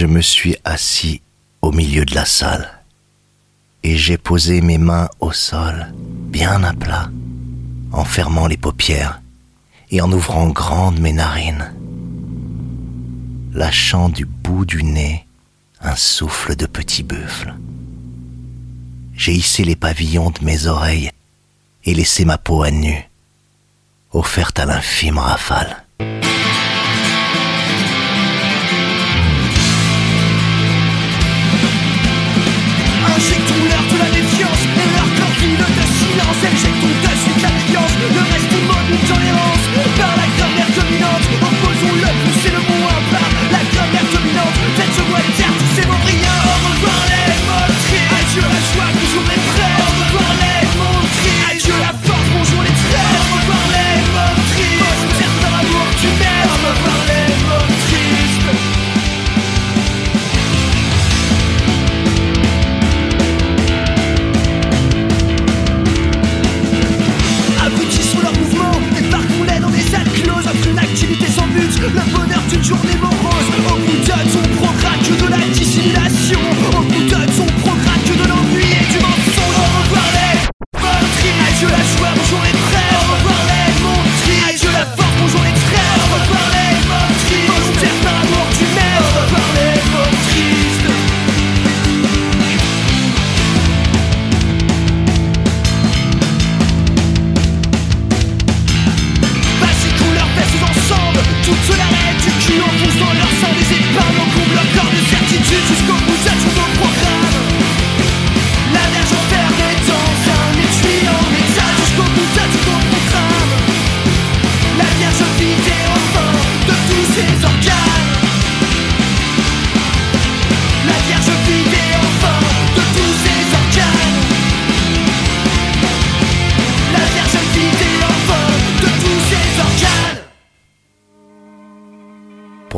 je me suis assis au milieu de la salle et j'ai posé mes mains au sol, bien à plat, en fermant les paupières et en ouvrant grandes mes narines, lâchant du bout du nez un souffle de petit buffle. J'ai hissé les pavillons de mes oreilles et laissé ma peau à nu, offerte à l'infime rafale.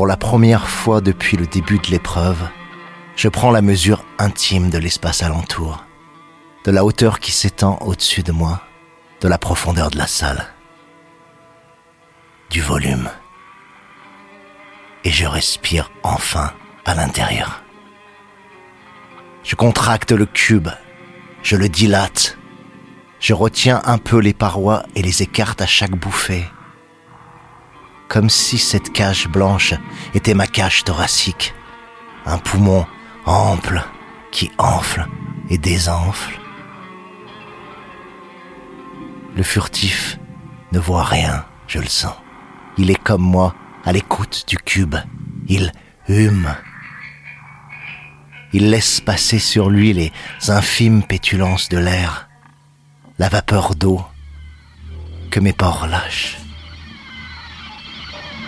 Pour la première fois depuis le début de l'épreuve, je prends la mesure intime de l'espace alentour, de la hauteur qui s'étend au-dessus de moi, de la profondeur de la salle, du volume. Et je respire enfin à l'intérieur. Je contracte le cube, je le dilate, je retiens un peu les parois et les écarte à chaque bouffée comme si cette cage blanche était ma cage thoracique, un poumon ample qui enfle et désenfle. Le furtif ne voit rien, je le sens. Il est comme moi, à l'écoute du cube. Il hume. Il laisse passer sur lui les infimes pétulances de l'air, la vapeur d'eau que mes pores lâchent.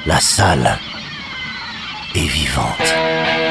La salle est vivante.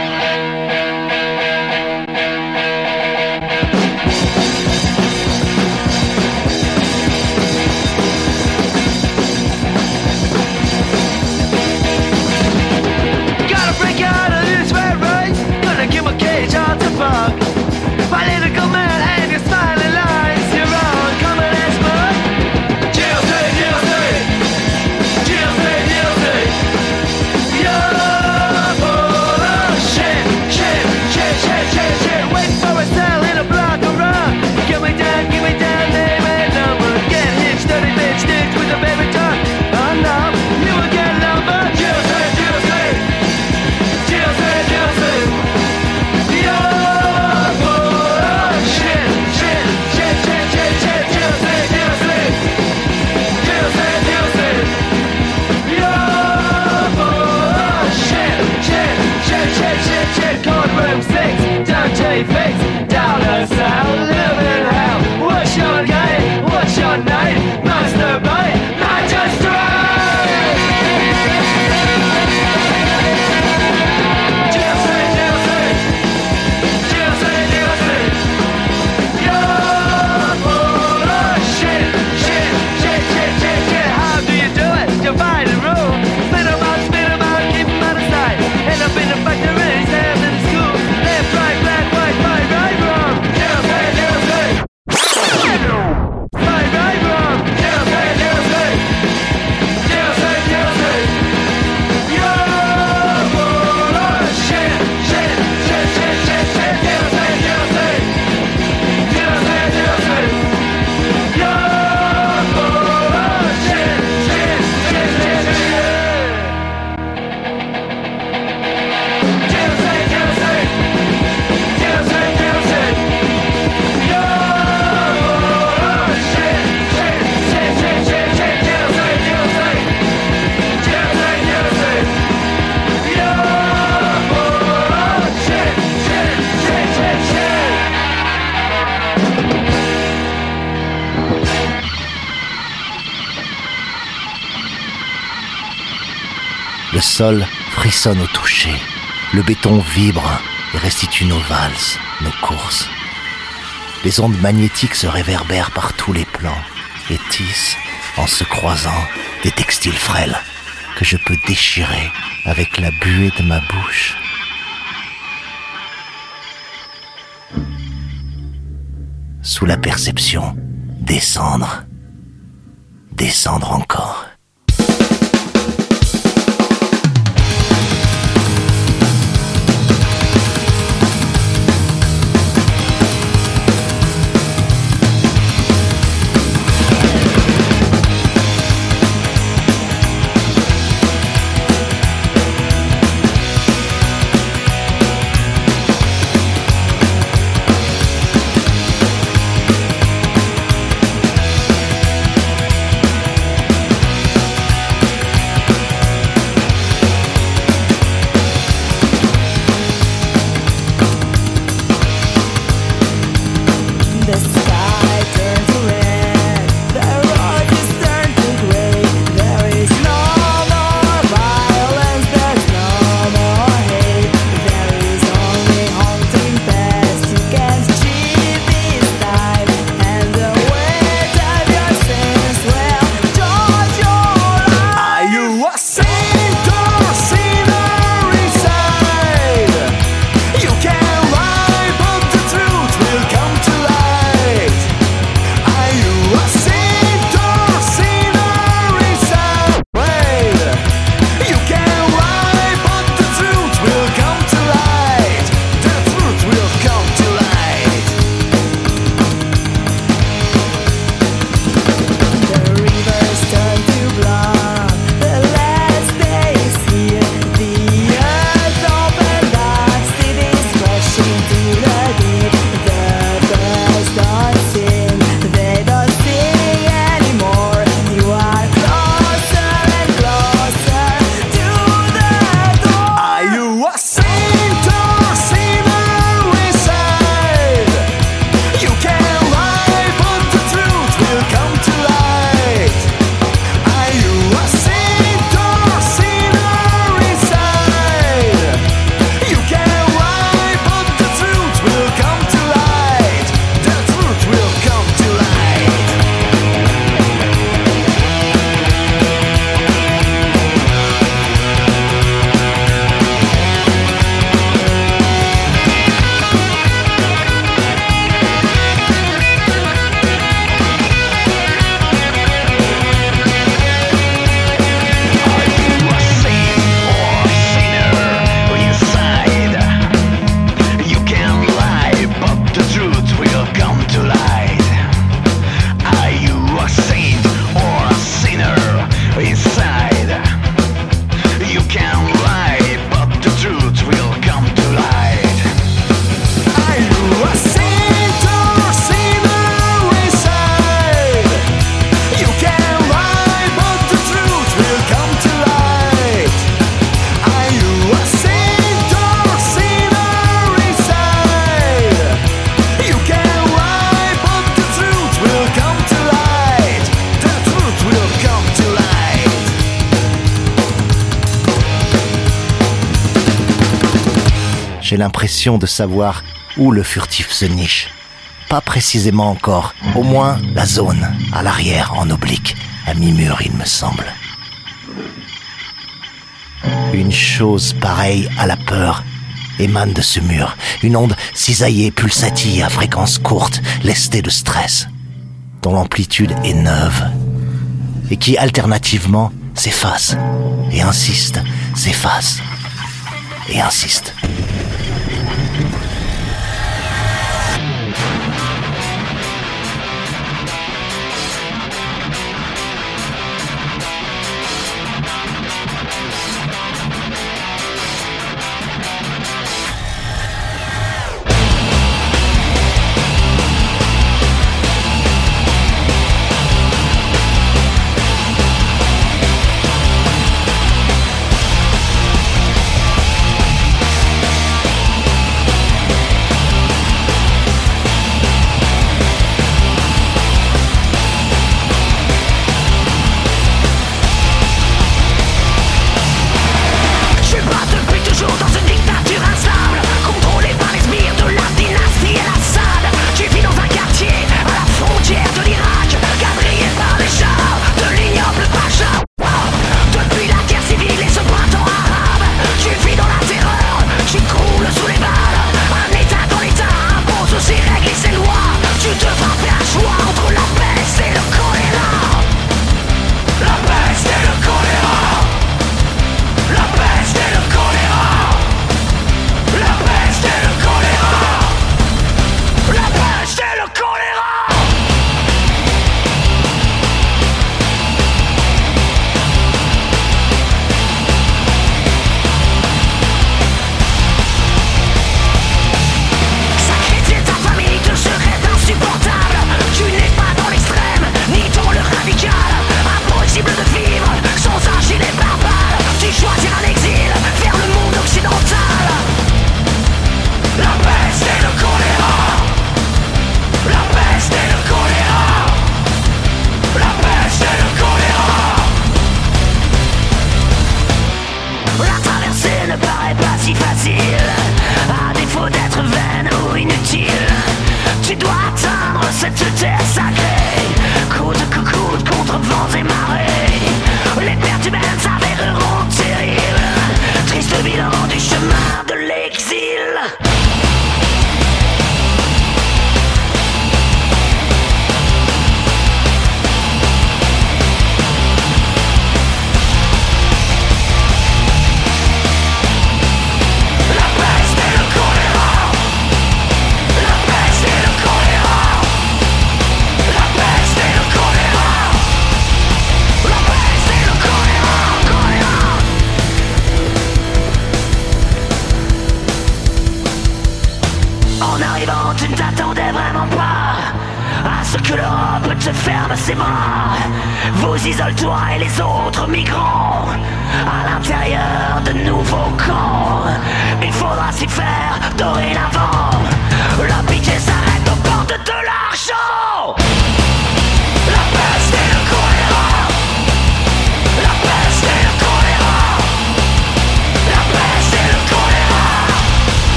Sol frissonne au toucher. Le béton vibre et restitue nos valses, nos courses. Les ondes magnétiques se réverbèrent par tous les plans et tissent, en se croisant, des textiles frêles que je peux déchirer avec la buée de ma bouche. Sous la perception, descendre, descendre encore. L'impression de savoir où le furtif se niche. Pas précisément encore, au moins la zone, à l'arrière, en oblique, à mi-mur, il me semble. Une chose pareille à la peur émane de ce mur, une onde cisaillée, pulsatille à fréquence courte, lestée de stress, dont l'amplitude est neuve, et qui alternativement s'efface, et insiste, s'efface, et insiste.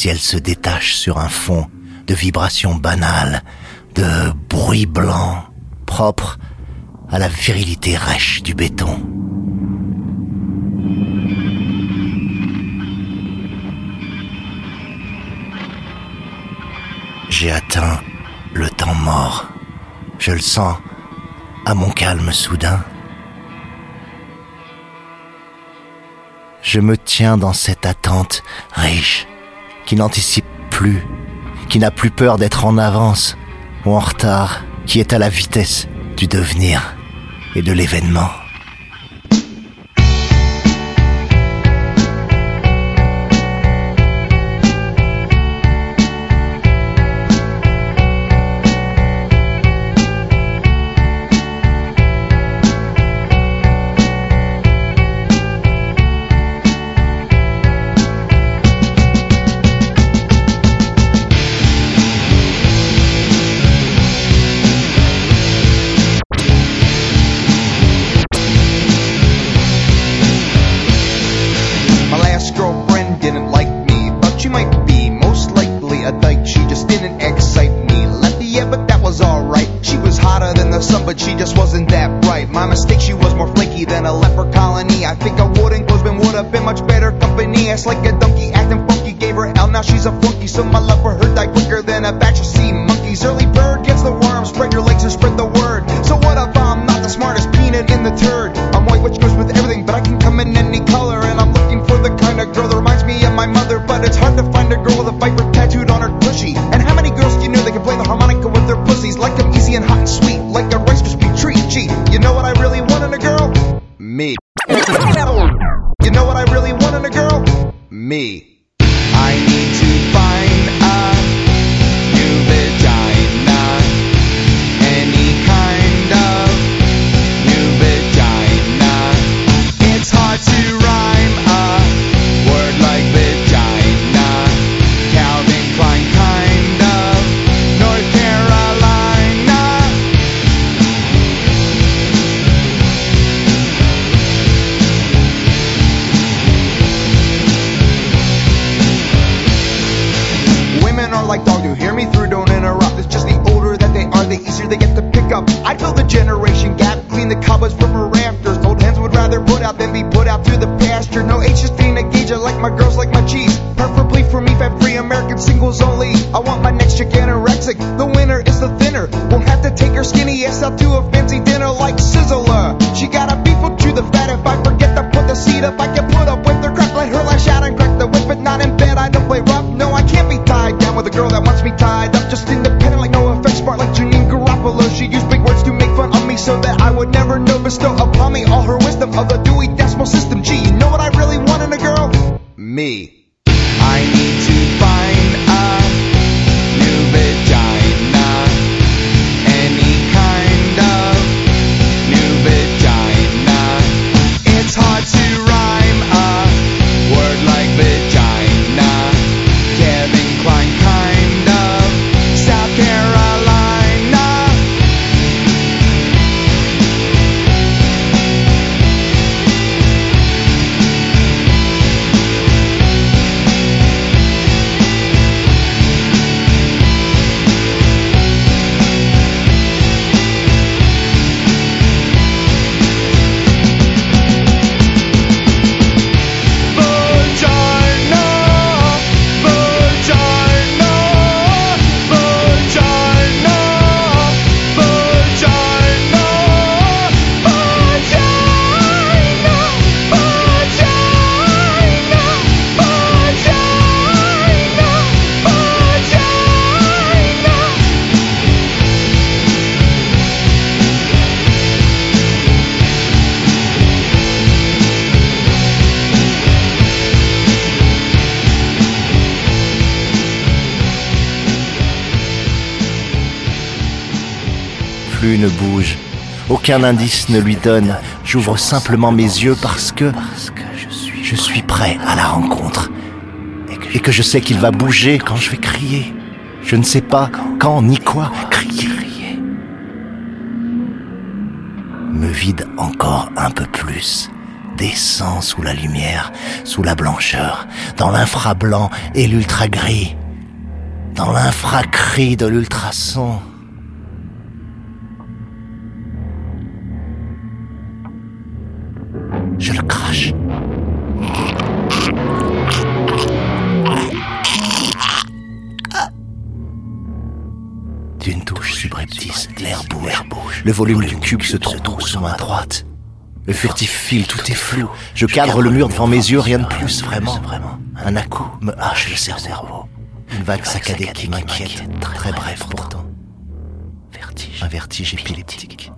ciel se détache sur un fond de vibrations banales, de bruit blanc, propre à la virilité rêche du béton. J'ai atteint le temps mort. Je le sens à mon calme soudain. Je me tiens dans cette attente riche qui n'anticipe plus, qui n'a plus peur d'être en avance ou en retard, qui est à la vitesse du devenir et de l'événement. have them be plus ne bouge. Aucun indice ne lui donne. J'ouvre simplement mes yeux parce que je suis prêt à la rencontre. Et que je sais qu'il va bouger quand je vais crier. Je ne sais pas quand ni quoi crier. Me vide encore un peu plus. Descends sous la lumière, sous la blancheur, dans l'infra-blanc et l'ultra-gris, dans l'infra-gris de l'ultrason. Le volume du cube se trouve sur ma droite. Le furtif file, tout est flou. Je cadre le mur devant mes yeux, rien de plus, vraiment. Un à-coup me hache le cerveau. Une vague saccadée qui m'inquiète, très bref pourtant. Un vertige épileptique.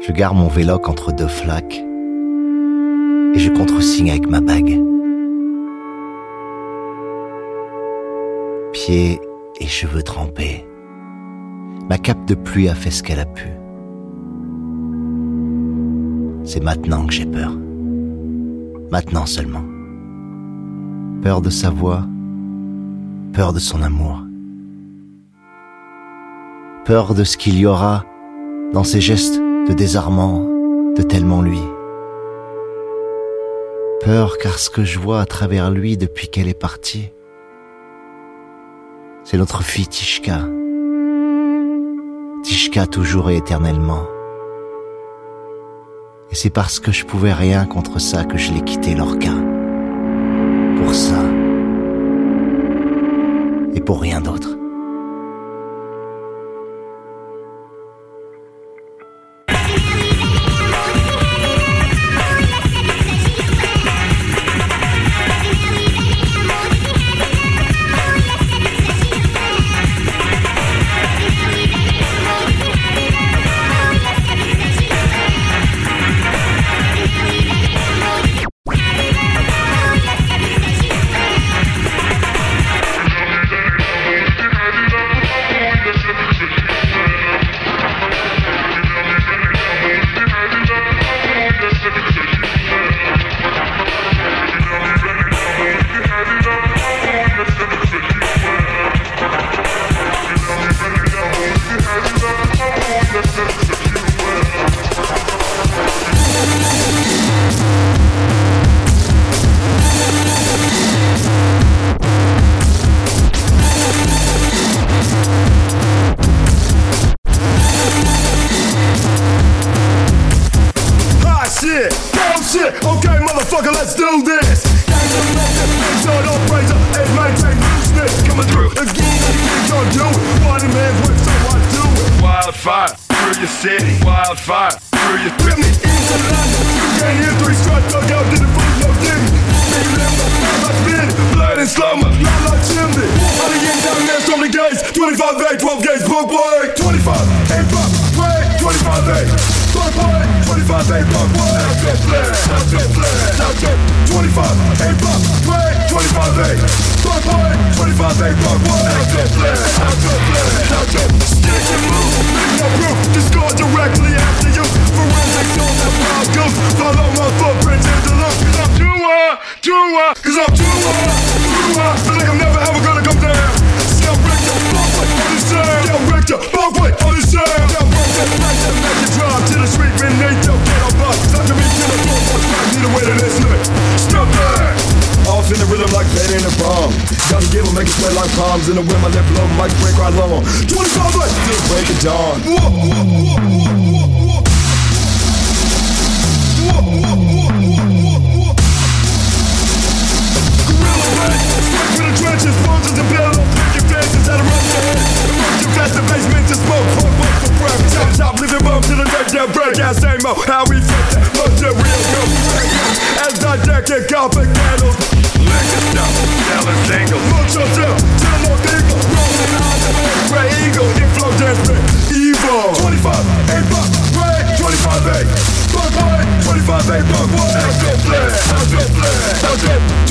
Je gare mon véloc entre deux flaques et je contresigne avec ma bague. Pieds et cheveux trempés, ma cape de pluie a fait ce qu'elle a pu. C'est maintenant que j'ai peur. Maintenant seulement. Peur de sa voix, peur de son amour. Peur de ce qu'il y aura dans ses gestes de désarmant, de tellement lui. Peur car ce que je vois à travers lui depuis qu'elle est partie, c'est notre fille Tishka. Tishka toujours et éternellement. Et c'est parce que je pouvais rien contre ça que je l'ai quitté Lorca. Pour ça. Et pour rien d'autre.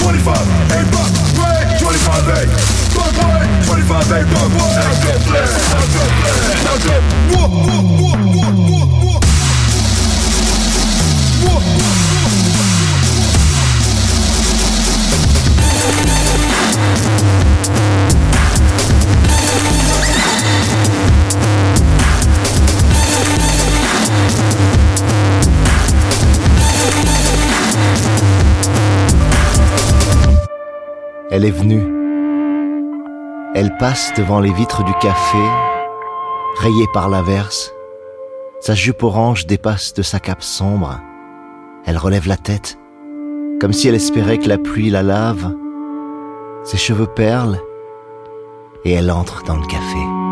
25, hey, 25, 25, Elle est venue. Elle passe devant les vitres du café, rayée par l'averse. Sa jupe orange dépasse de sa cape sombre. Elle relève la tête, comme si elle espérait que la pluie la lave. Ses cheveux perlent, et elle entre dans le café.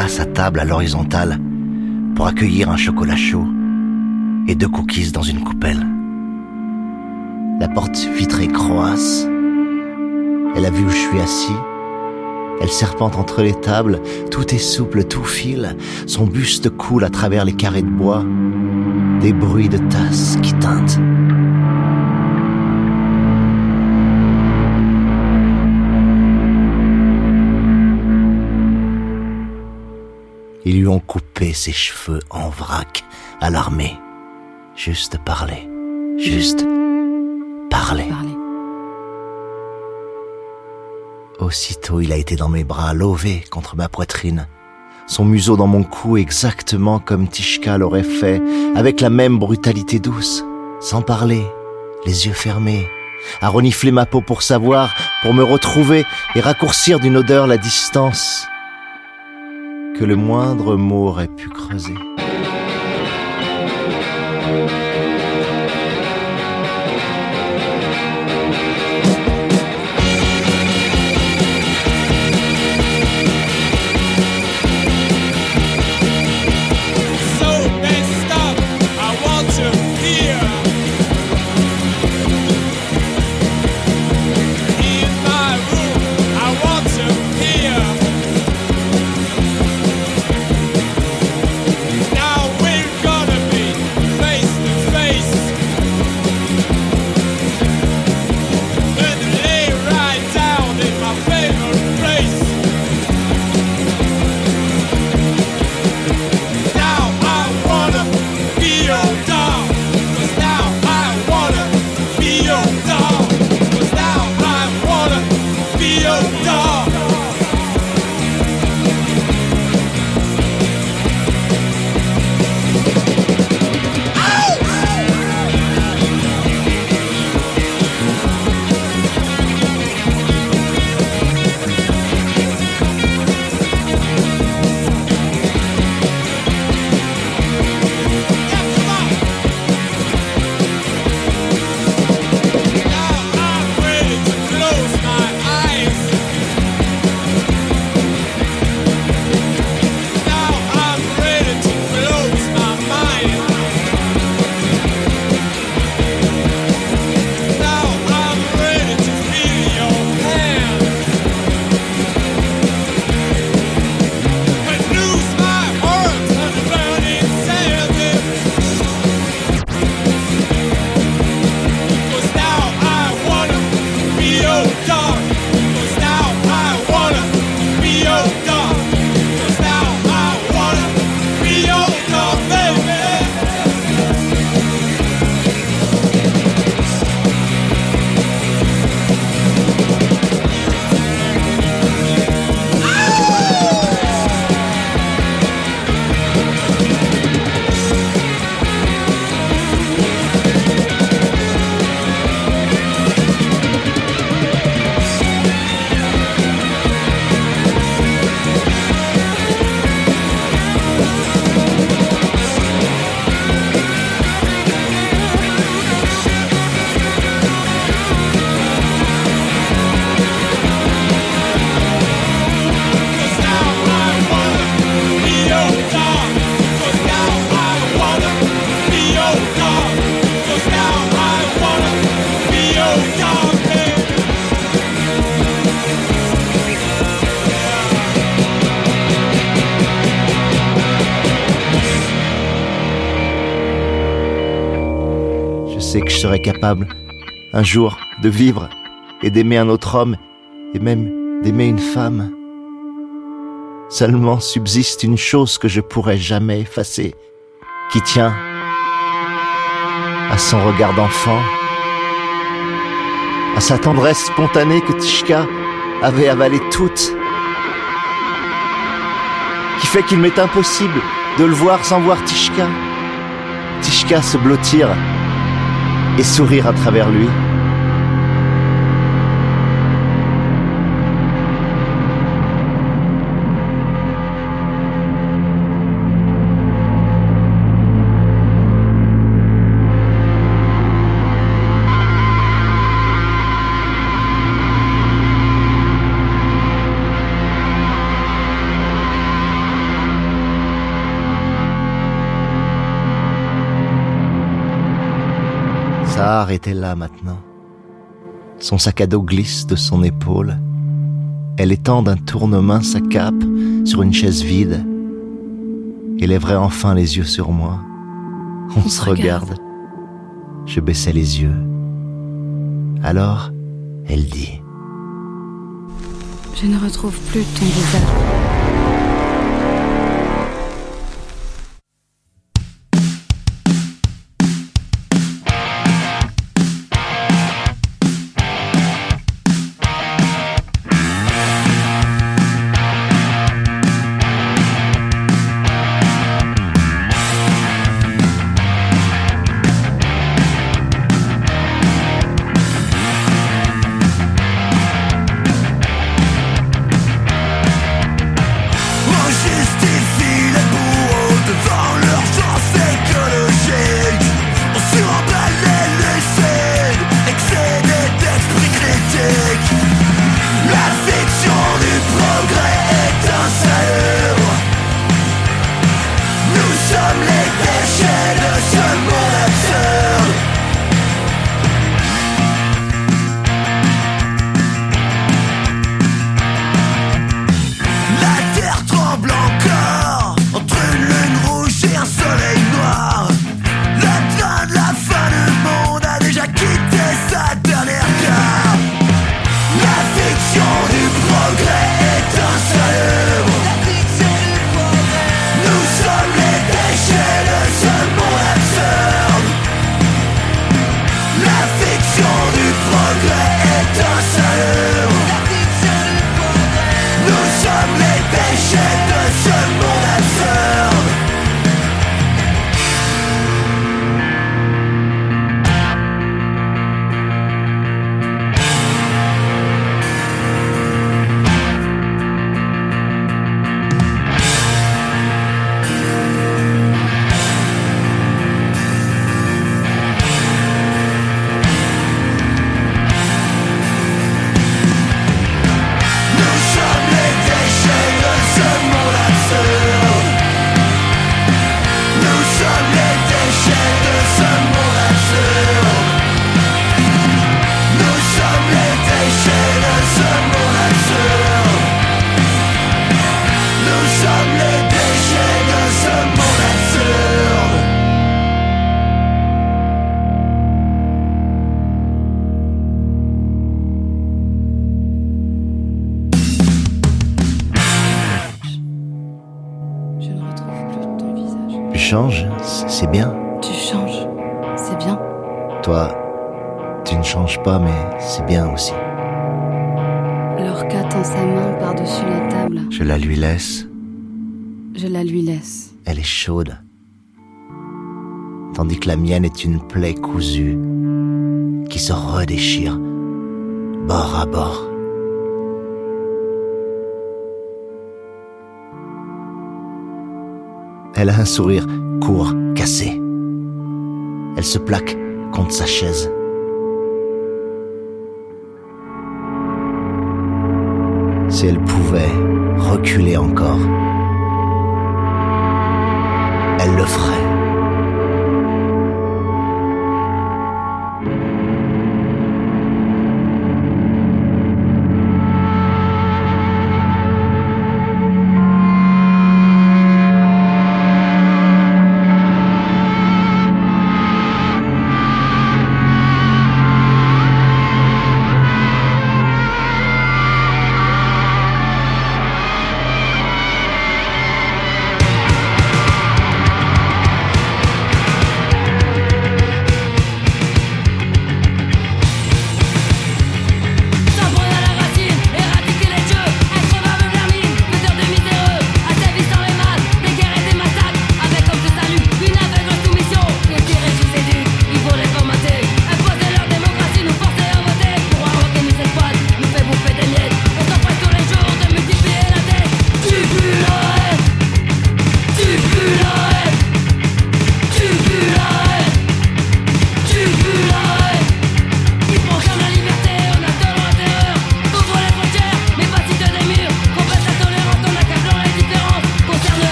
Rabat sa table à l'horizontale pour accueillir un chocolat chaud et deux cookies dans une coupelle. La porte vitrée croasse. Elle a vu où je suis assis. Elle serpente entre les tables, tout est souple, tout file. Son buste coule à travers les carrés de bois. Des bruits de tasses qui tintent. Ils lui ont coupé ses cheveux en vrac à l'armée. Juste parler. Juste parler. Parler. Aussitôt, il a été dans mes bras, lové contre ma poitrine. Son museau dans mon cou, exactement comme Tishka l'aurait fait, avec la même brutalité douce, sans parler, les yeux fermés, à renifler ma peau pour savoir, pour me retrouver et raccourcir d'une odeur la distance que le moindre mot aurait pu creuser. Capable, un jour, de vivre et d'aimer un autre homme, et même d'aimer une femme. Seulement subsiste une chose que je pourrai jamais effacer, qui tient à son regard d'enfant, à sa tendresse spontanée que Tishka avait avalée toute, qui fait qu'il m'est impossible de le voir sans voir Tishka. Tishka se blottir et sourire à travers lui. Était là maintenant. Son sac à dos glisse de son épaule. Elle étend d'un tournement sa cape sur une chaise vide. et lèverait enfin les yeux sur moi. On, se regarde. Je baissais les yeux. Alors, elle dit. Je ne retrouve plus ton visage. Tu ne changes pas, mais c'est bien aussi. Lorca tend sa main par-dessus la table. Je la lui laisse, Je la lui laisse. elle est chaude. Tandis que la mienne est une plaie cousue qui se redéchire bord à bord. Elle a un sourire court, cassé. Elle se plaque contre sa chaise. Si elle pouvait reculer encore,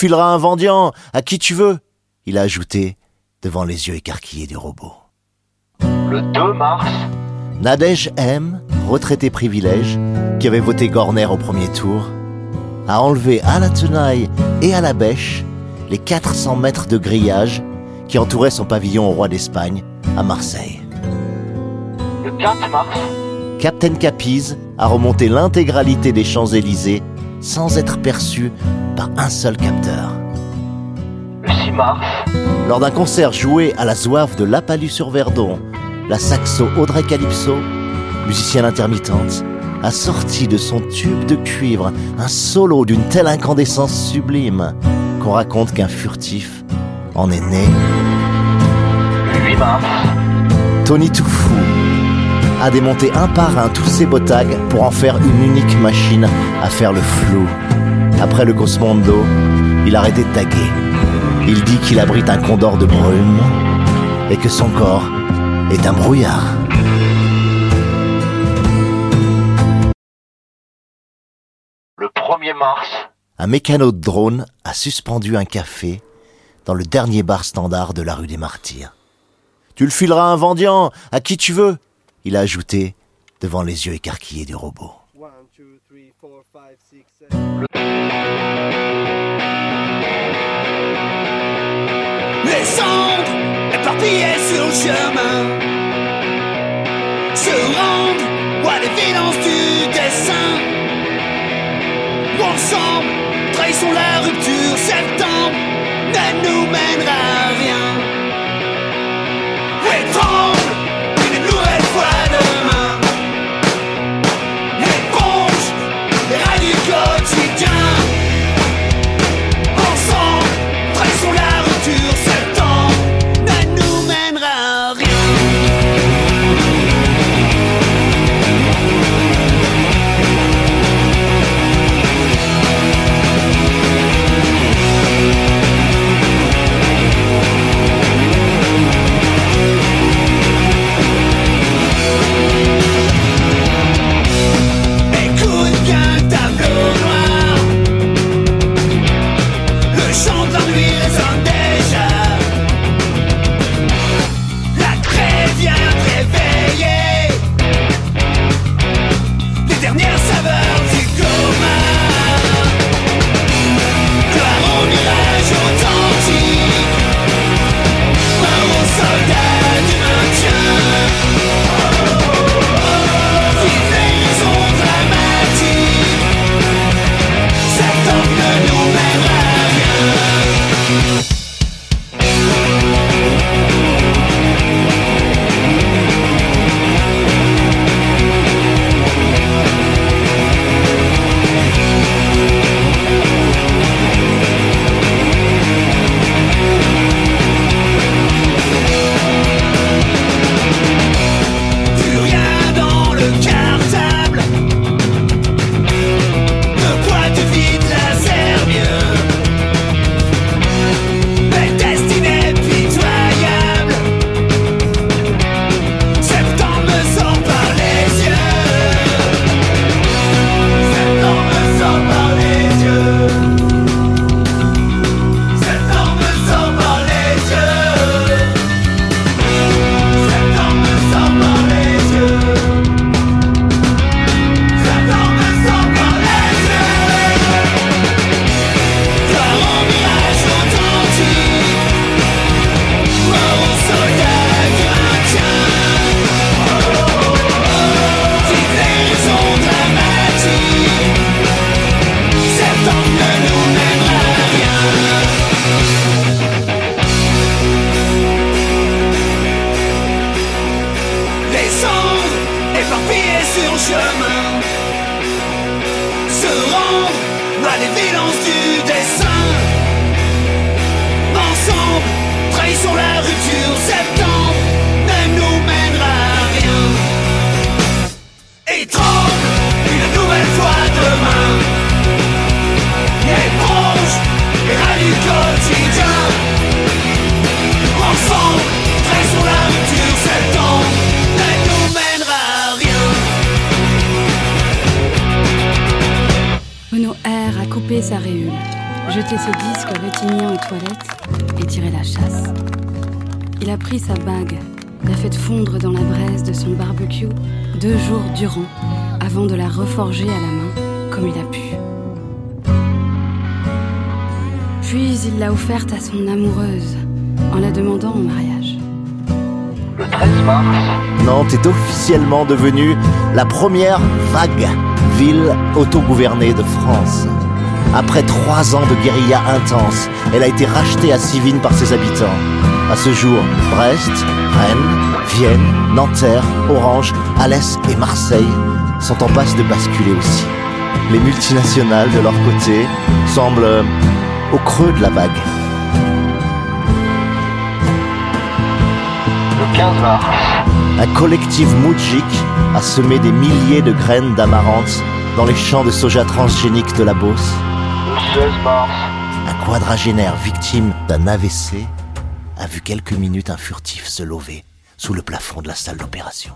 fileras un mendiant, à qui tu veux, il a ajouté, devant les yeux écarquillés du robot. Le 2 mars, Nadège M, retraité privilège, qui avait voté Gorner au premier tour, a enlevé à la tenaille et à la bêche les 400 mètres de grillage qui entouraient son pavillon au roi d'Espagne à Marseille. le 4 mars, Captain Capiz a remonté l'intégralité des Champs-Élysées sans être perçu par un seul capteur. le 6 mars, Lors d'un concert joué à la Zouave de Lapalus-sur-Verdon, la saxo Audrey Calypso, musicienne intermittente, a sorti de son tube de cuivre un solo d'une telle incandescence sublime qu'on raconte qu'un furtif en est né. le 8 mars, Tony Toufou a démonté un par un tous ses botags pour en faire une unique machine à faire le flou. Après le Cosmondo, il a arrêté de taguer. Il dit qu'il abrite un condor de brume et que son corps est un brouillard. le 1er mars, Un mécano de drone a suspendu un café dans le dernier bar standard de la rue des Martyrs. Tu le fileras à un mendiant, à qui tu veux, il a ajouté, devant les yeux écarquillés du robot. Les cendres éparpillées sur le chemin se rendent à l'évidence du dessin. Ensemble, trahissons la rupture, septembre ne nous mènera sur chemin se rendre à l'évidence du dessin. Ensemble, trahissons la rupture septembre. Recyclé ses disques rétiniens aux toilettes et tiré la chasse. Il a pris sa bague, l'a fait fondre dans la braise de son barbecue deux jours durant avant de la reforger à la main comme il a pu. Puis il l'a offerte à son amoureuse en la demandant en mariage. Le 13 mars, Nantes est officiellement devenue la première vague ville autogouvernée de France. Après trois ans de guérilla intense, elle a été rachetée à Sivine par ses habitants. À ce jour, Brest, Rennes, Vienne, Nanterre, Orange, Alès et Marseille sont en passe de basculer aussi. Les multinationales, de leur côté, semblent euh, au creux de la vague. le 15 mars, Un collectif moudjik a semé des milliers de graines d'amarante dans les champs de soja transgénique de la Beauce. Le 16 mars, Un quadragénaire victime d'un AVC a vu quelques minutes un furtif se lever sous le plafond de la salle d'opération.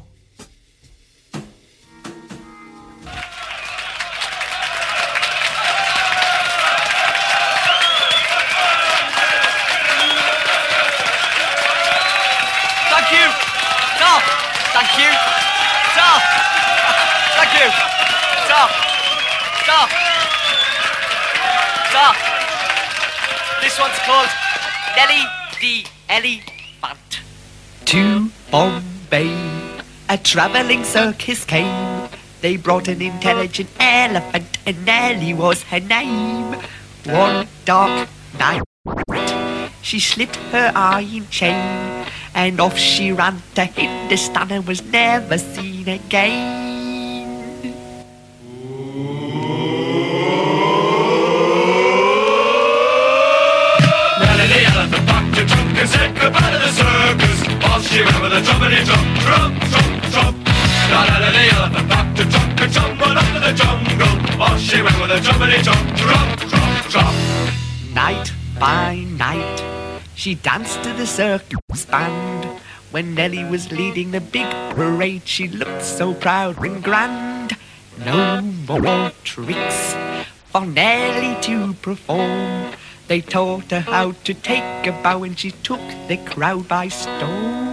Thank you. Stop. Thank you. Stop. Thank you. Stop. This one's called Nelly the Elephant. To Bombay, a traveling circus came. They brought an intelligent elephant, and Nelly was her name. One dark night, she slipped her iron chain, and off she ran to Hindustan and was never seen again. She went with a jumpity jump, jump, jump, jump. Now Nelly the elephant packed her trunk and tumbled up to the jungle. Off she went with a jumpity jump, jump, jump, jump. Night by night, she danced to the circus band. When Nellie was leading the big parade, she looked so proud and grand. No more tricks for Nellie to perform. They taught her how to take a bow, and she took the crowd by storm.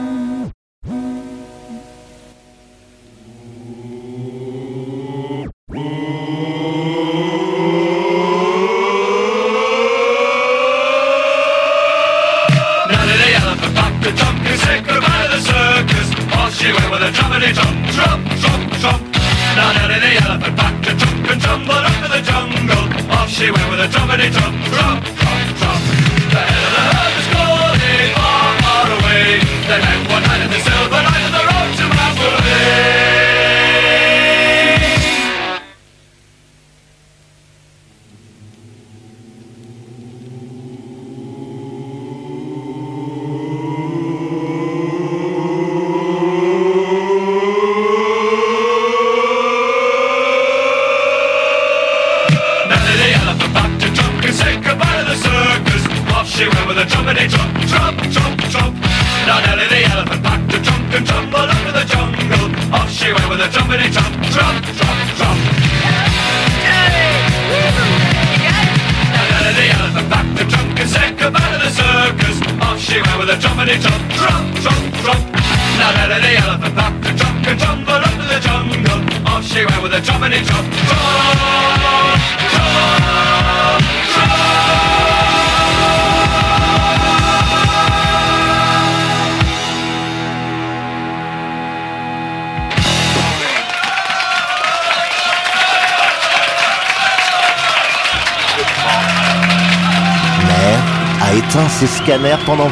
Trunk and tumbled up to the jungle. Off she went with a jumpity jump, jump, jump, jump. The head of the herd was calling far, far away. The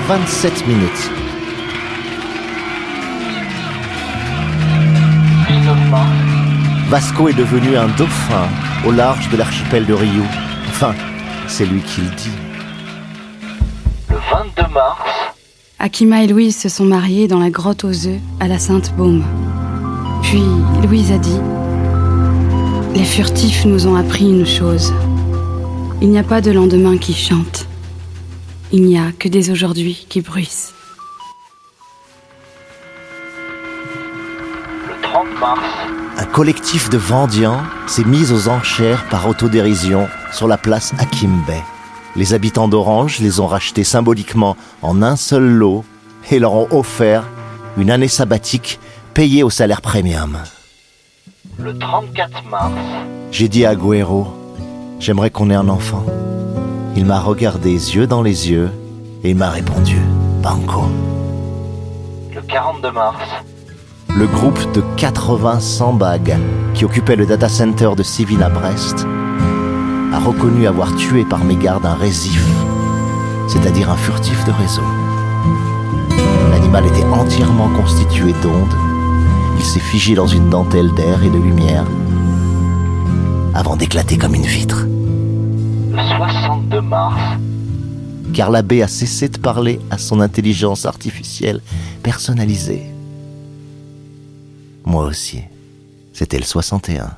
27 minutes. 19 mars, Vasco est devenu un dauphin au large de l'archipel de Rio. Enfin, c'est lui qui le dit. le 22 mars, Akima et Louise se sont mariés dans la grotte aux œufs à la Sainte-Baume. Puis Louise a dit Les furtifs nous ont appris une chose. Il n'y a pas de lendemain qui chante. Il n'y a que des aujourd'hui qui bruissent. le 30 mars, Un collectif de Vendians s'est mis aux enchères par autodérision sur la place Akimbe. Les habitants d'Orange les ont rachetés symboliquement en un seul lot et leur ont offert une année sabbatique payée au salaire premium. Le 34 mars, J'ai dit à Guero, j'aimerais qu'on ait un enfant. Il m'a regardé yeux dans les yeux et il m'a répondu, Banco. le 42 mars, Le groupe de 80 sandbags qui occupait le data center de Civil à Brest a reconnu avoir tué par mégarde un résif, c'est-à-dire un furtif de réseau. L'animal était entièrement constitué d'ondes. Il s'est figé dans une dentelle d'air et de lumière avant d'éclater comme une vitre. Le 62 mars, car l'abbé a cessé de parler à son intelligence artificielle personnalisée. Moi aussi. C'était le 61.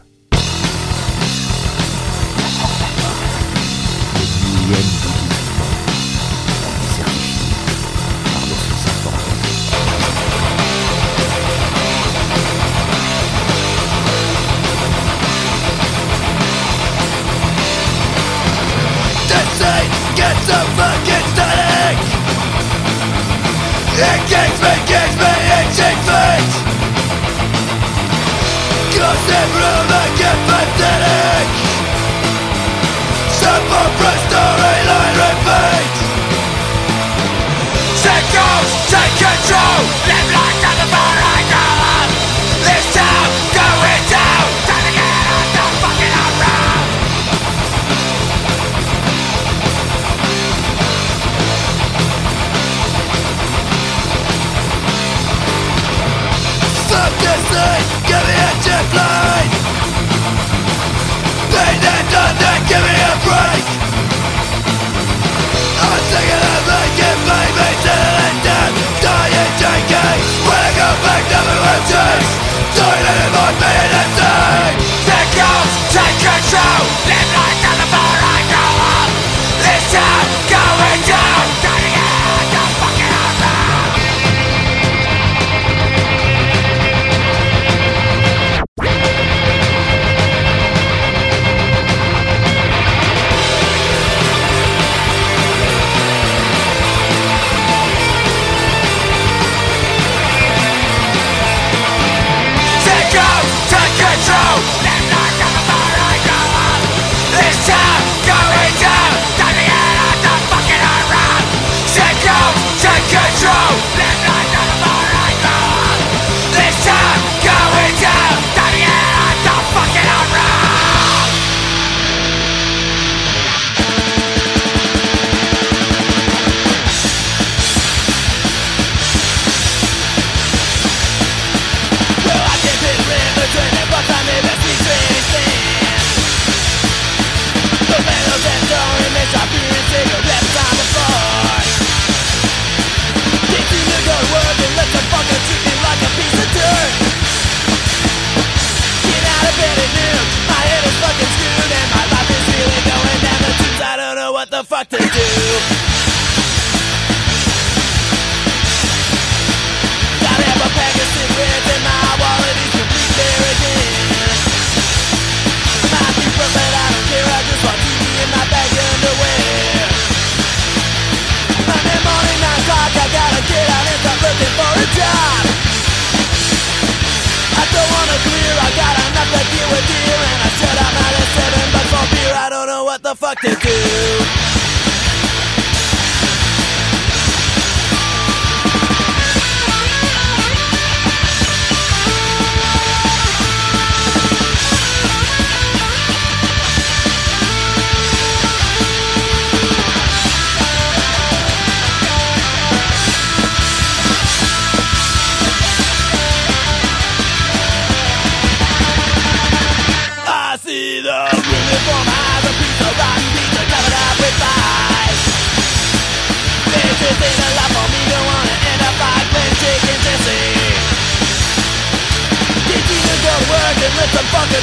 What the fuck to do.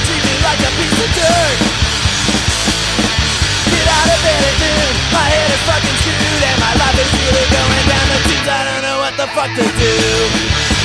Treat me like a piece of dirt. Get out of bed at noon, my head is fucking screwed and my life is really going down the tubes. I don't know what the fuck to do.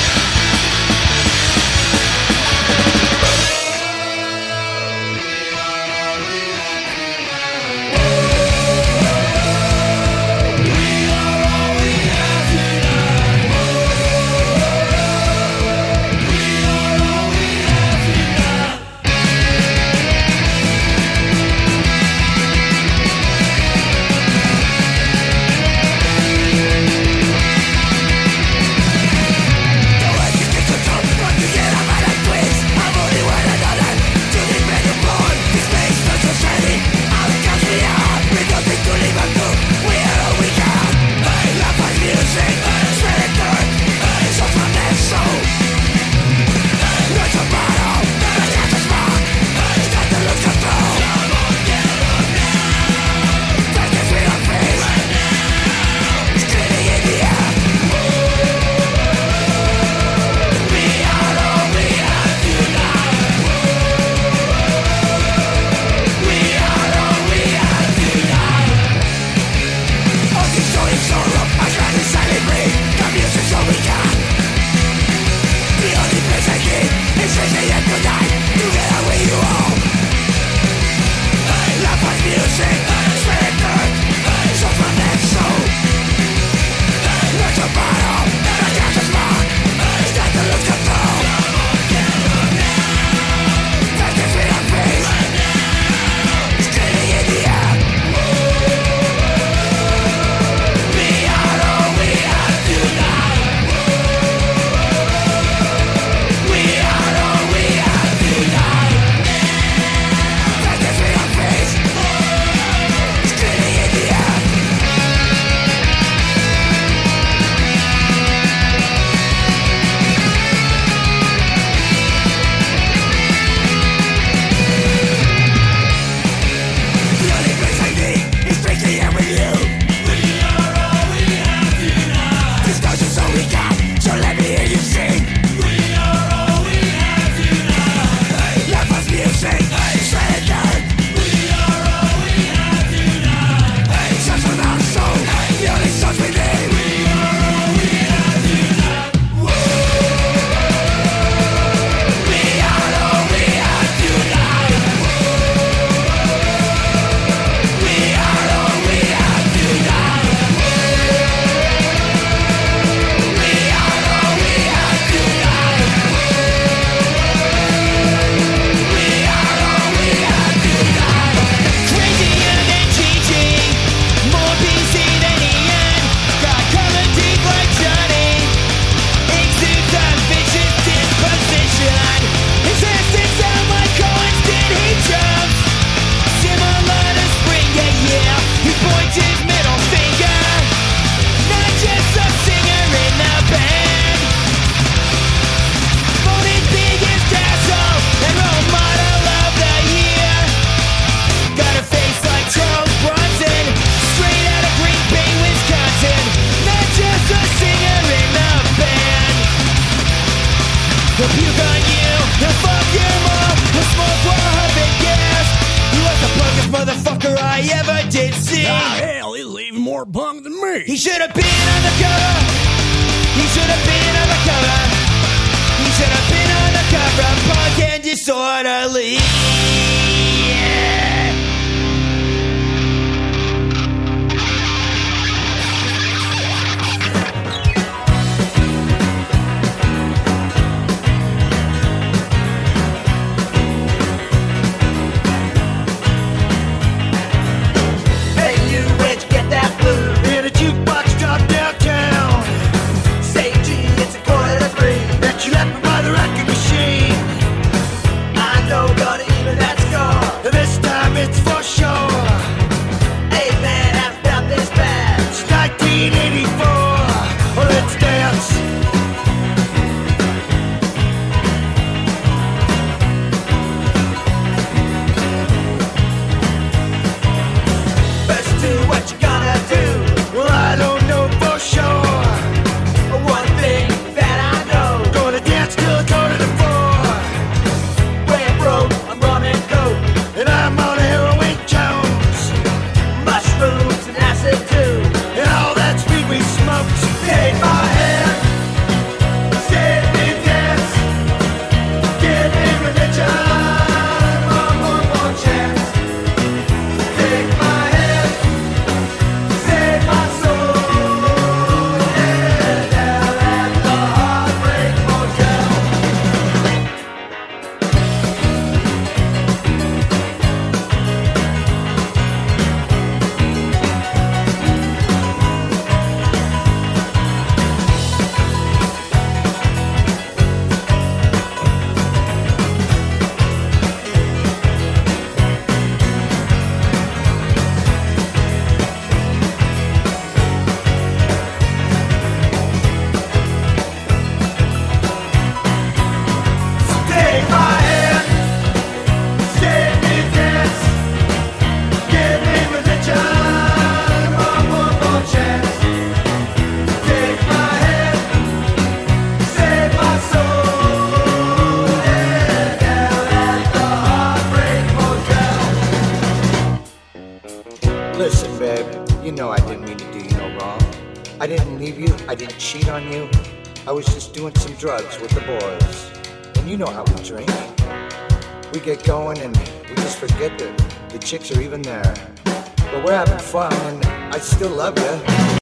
chicks are even there. But we're having fun, and I still love you.